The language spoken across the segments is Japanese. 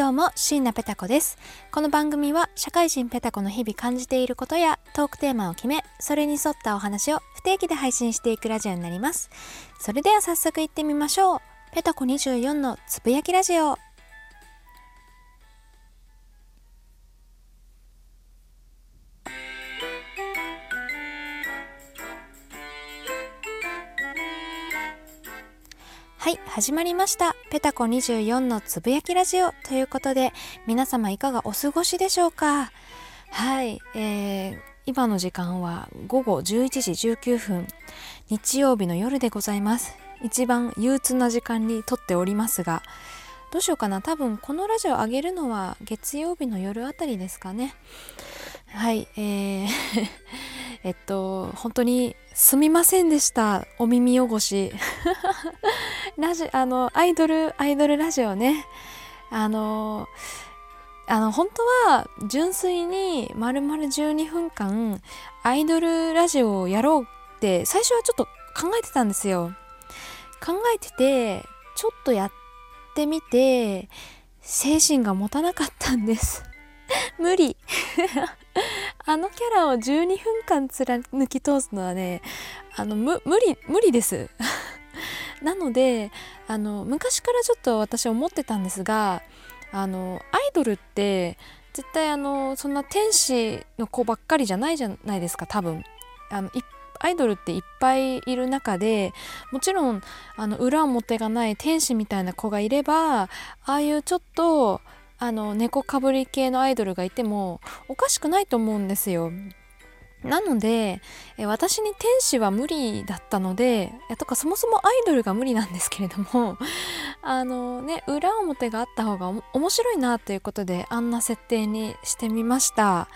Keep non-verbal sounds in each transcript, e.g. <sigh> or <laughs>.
どうも、椎名ペタ子です。この番組は社会人ペタ子の日々感じていることやトークテーマを決め、それに沿ったお話を不定期で配信していくラジオになります。それでは早速行ってみましょう。ペタ子24のつぶやきラジオ。はい、始まりました。ペタコ24のつぶやきラジオということで、皆様いかがお過ごしでしょうか？はい、えー、今の時間は午後11時19分、日曜日の夜でございます。一番憂鬱な時間に撮っておりますが、どうしようかな多分このラジオ上げるのは月曜日の夜あたりですかね。はい、えーえっと、本当にすみませんでした。お耳汚し。<laughs> ラジあの、アイドル、アイドルラジオね。あの、あの、本当は純粋に丸々12分間アイドルラジオをやろうって最初はちょっと考えてたんですよ。考えてて、ちょっとやってみて、精神が持たなかったんです。<laughs> 無理 <laughs> <laughs> あのキャラを12分間貫き通すのはねあの無理無理です。<laughs> なのであの昔からちょっと私思ってたんですがあのアイドルって絶対あのそんな天使の子ばっかりじゃないじゃないですか多分。あのアイドルっていっぱいいる中でもちろんあの裏表がない天使みたいな子がいればああいうちょっとあの猫かぶり系のアイドルがいてもおかしくないと思うんですよ。なので私に天使は無理だったのでとかそもそもアイドルが無理なんですけれども <laughs> あのね裏表があった方が面白いなということであんな設定にしてみました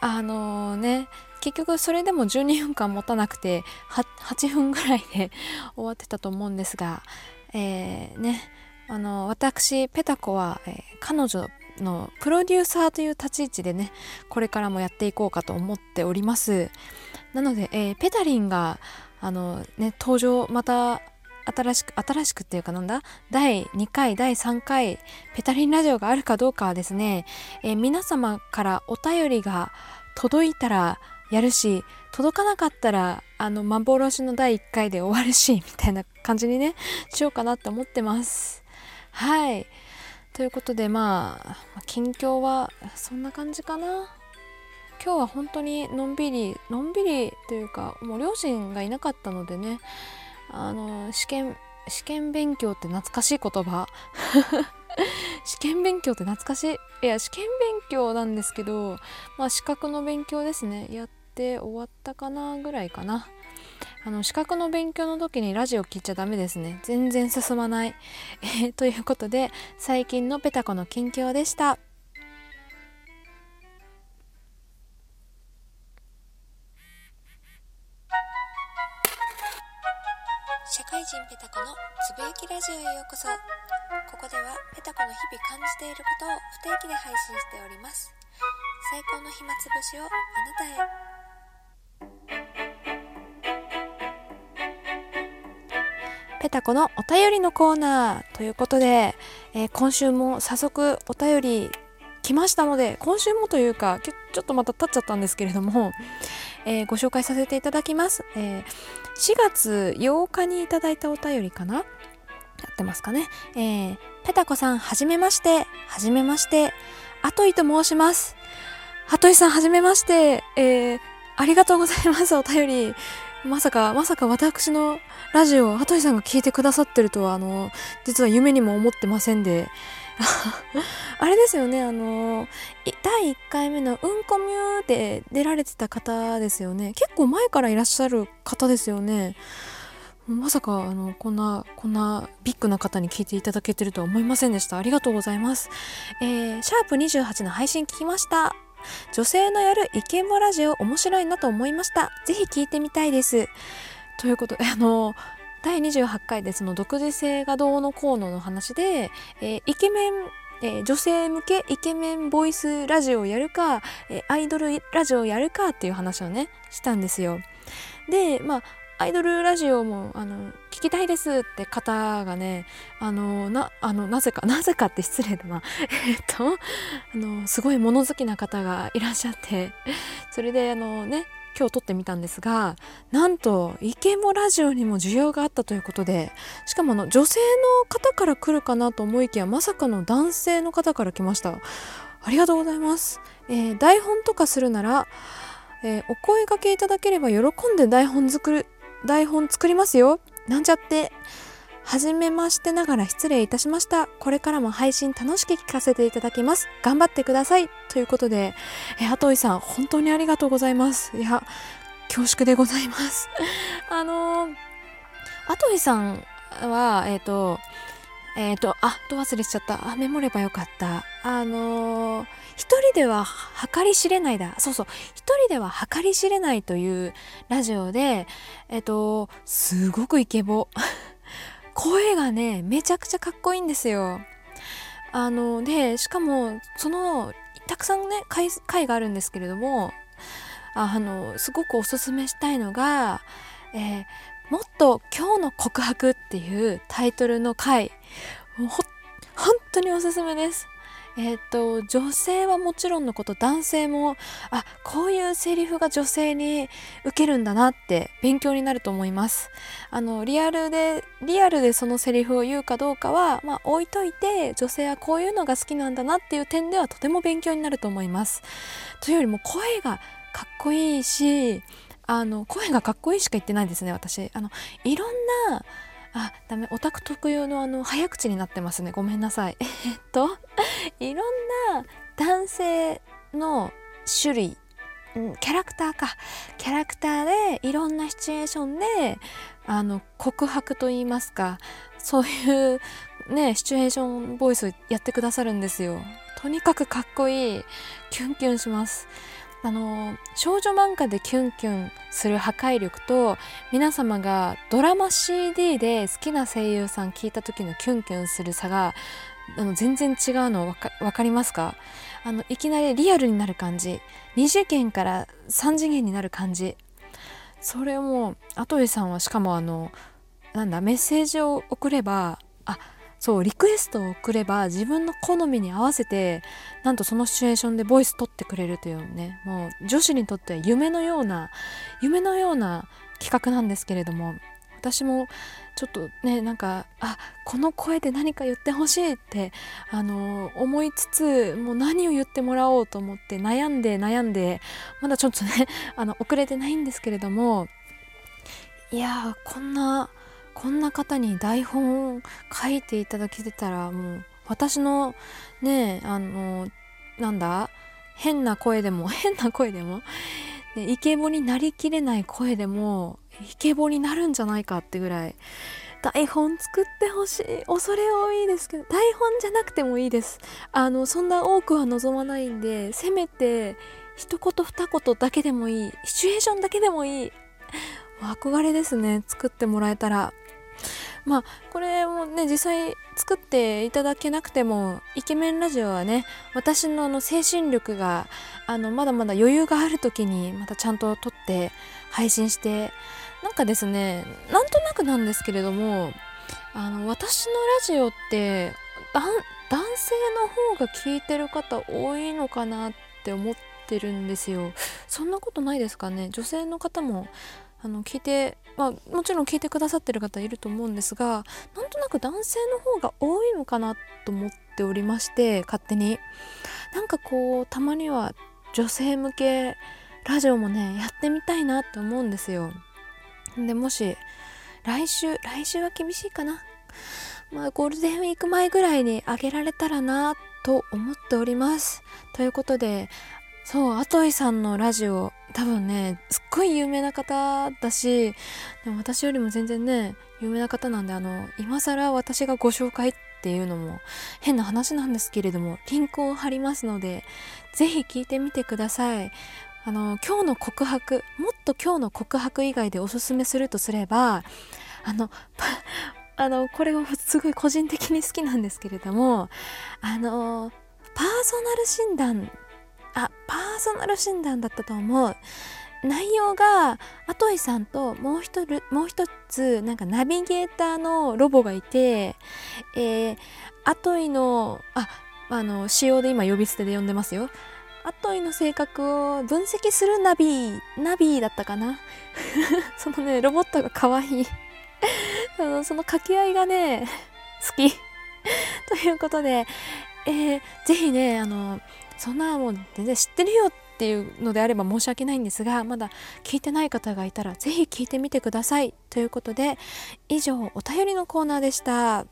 あのね結局それでも12分間持たなくて 8, 8分ぐらいで終わってたと思うんですがえー、ねあの私ペタコは、えー、彼女のプロデューサーという立ち位置でねこれからもやっていこうかと思っております。なので、えー、ペタリンがあのね登場また新しく新しくっていうかなんだ？第2回第3回ペタリンラジオがあるかどうかはですね、えー、皆様からお便りが届いたらやるし届かなかったらあの幻の第1回で終わるしみたいな感じにねしようかなって思ってます。はい。ということでまあ近況はそんな感じかな。今日は本当にのんびりのんびりというかもう両親がいなかったのでね。あの試験試験勉強って懐かしい言葉。<laughs> 試験勉強って懐かしい。いや試験勉強なんですけどまあ資格の勉強ですね。やって終わったかなぐらいかな。あの資格の勉強の時にラジオ聞いちゃダメですね。全然進まない、<laughs> えー、ということで最近のペタコの近況でした。社会人ペタコのつぶやきラジオへようこそ。ここではペタコの日々感じていることを不定期で配信しております。最高の暇つぶしをあなたへ。ペタコのお便りのコーナーということで、えー、今週も早速お便り来ましたので今週もというかちょっとまた経っちゃったんですけれども、えー、ご紹介させていただきます、えー、4月8日にいただいたお便りかな？やってますかね、えー、ペタコさんはじめまして。はじめまして。アトイと申します。ハトイさんはじめまして、えー、ありがとうございます。お便り。まさか、まさか私のラジオを、羽鳥さんが聞いてくださってるとは、あの、実は夢にも思ってませんで、<laughs> あれですよね、あの、第1回目のうんこミューで出られてた方ですよね。結構前からいらっしゃる方ですよね。まさか、あの、こんな、こんなビッグな方に聞いていただけてるとは思いませんでした。ありがとうございます。えー、シャープ28の配信聞きました。女性のやるイケボラジオ面白いなと思いました。ぜひ聞いてみたいです。ということで、<laughs> あの、第28回でその独自性がどうのこうのの話で、えー、イケメンえー、女性向けイケメンボイスラジオをやるか、えー、アイドルラジオをやるかっていう話をねしたんですよ。でまあアイドルラジオもあの聞きたいですって方がねあのなあのなぜか <laughs> なぜかって失礼だな。えっとあのすごい物好きな方がいらっしゃって。それであのね今日撮ってみたんですがなんとイケボラジオにも需要があったということでしかもあの女性の方から来るかなと思いきやまさかの男性の方から来ました。ありがとうございます、えー、台本とかするなら、えー、お声掛けいただければ喜んで台本作る台本作りますよ。なんちゃってはじめましてながら失礼いたしました。これからも配信楽しく聞かせていただきます。頑張ってください。ということで、え、アトイさん、本当にありがとうございます。いや、恐縮でございます。<laughs> あのー、アトイさんは、えっ、ー、と、えっ、ー、と、あ、と忘れしちゃった。あ、メモればよかった。あのー、一人では計り知れないだ。そうそう。一人では計り知れないというラジオで、えっ、と、すごくイケボ。<laughs> 声がねめちゃくちゃかっこいいんですよ。あのでしかもそのたくさんね回回があるんですけれどもあのすごくおすすめしたいのが、えー、もっと今日の告白」っていうタイトルの回もう本当におすすめです。えっ、ー、と女性はもちろんのこと男性もあこういうセリフが女性に受けるんだなって勉強になると思いますあのリアルでリアルでそのセリフを言うかどうかはまあ置いといて女性はこういうのが好きなんだなっていう点ではとても勉強になると思いますというよりも声がかっこいいしあの声がかっこいいしか言ってないですね私。あのいろんなあダメオタク特有のあの早口になってますね。ごめんなさい。<laughs> えっといろんな男性の種類キャラクターか。キャラクターでいろんなシチュエーションであの告白といいますかそういうねシチュエーションボイスやってくださるんですよ。とにかくかっこいい。キュンキュンします。あの少女漫画でキュンキュンする破壊力と皆様がドラマ CD で好きな声優さん聞いた時のキュンキュンする差があの全然違うの分かりますか？あのいきなりリアルになる感じ。2次元から3次元になる感じ。それをもう跡部さんはしかもあのなんだメッセージを送ればあそうリクエストを送れば自分の好みに合わせてなんとそのシチュエーションでボイス取ってくれるというね。もう女子にとっては夢のような夢のような企画なんですけれども私もちょっとねなんかあこの声で何か言ってほしいってあの思いつつもう何を言ってもらおうと思って悩んで悩んでまだちょっとねあの遅れてないんですけれどもいやこんなこんな方に台本を書いていただけてたらもう私のねあのなんだ？変な声でも <laughs> 変な声でも、イケボになりきれない声でもイケボになるんじゃないかってぐらい台本作ってほしい。恐れ多いですけど台本じゃなくてもいいです。あのそんな多くは望まないんでせめて一言二言だけでもいい。シチュエーションだけでもいい。憧れですね作ってもらえたら。まあこれもね実際作っていただけなくてもイケメンラジオはね私のあの精神力があのまだまだ余裕がある時にまたちゃんと撮って配信してなんかですねなんとなくなんですけれどもあの私のラジオって男性の方が聞いてる方多いのかなって思ってるんですよ。そんなことないですかね？女性の方もあの聞いて、まあ、もちろん聞いてくださってる方いると思うんですがなんとなく男性の方が多いのかなと思っておりまして勝手に。なんかこうたまには女性向けラジオもねやってみたいなって思うんですよ。でもし来週来週は厳しいかな。まあゴールデンウィーク前ぐらいにあげられたらなと思っております。ということでそうアトイさんのラジオ多分ねすっごい有名な方だしでも私よりも全然ね有名な方なんであの今更私がご紹介っていうのも変な話なんですけれどもリンクを貼りますので是非聞いてみてください。あの今日の告白もっと今日の告白以外でおすすめするとすればあのあのこれはすごい個人的に好きなんですけれどもあのパーソナル診断あパーソナル診断だったと思う。内容がアトイさんともう一もう一つなんかナビゲーターのロボがいて、えー、アトイのああの仕様で今呼び捨てで呼んでますよ。アトイの性格を分析するナビナビだったかな？<laughs> そのねロボットが可愛い。そ <laughs> のその掛け合いがね好き。<laughs> ということで、えー、ぜひねあのそんなもう全然知ってるよっていうのであれば申し訳ないんですがまだ聞いてない方がいたらぜひ聞いてみてくださいということで以上お便りのコーナーでした。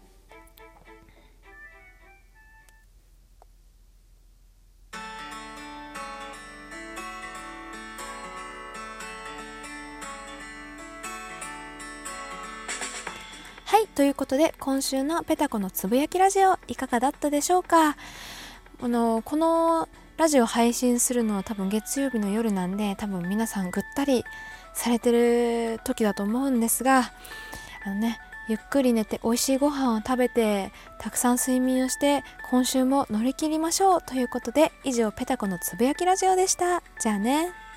はいということで今週のペタコのつぶやきラジオいかがだったでしょうか？あのこのラジオ配信するのは多分月曜日の夜なんで多分皆さんぐったりされてる時だと思うんですがあのねゆっくり寝て美味しいご飯を食べてたくさん睡眠をして今週も乗り切りましょうということで以上ペタコのつぶやきラジオでした。じゃあね。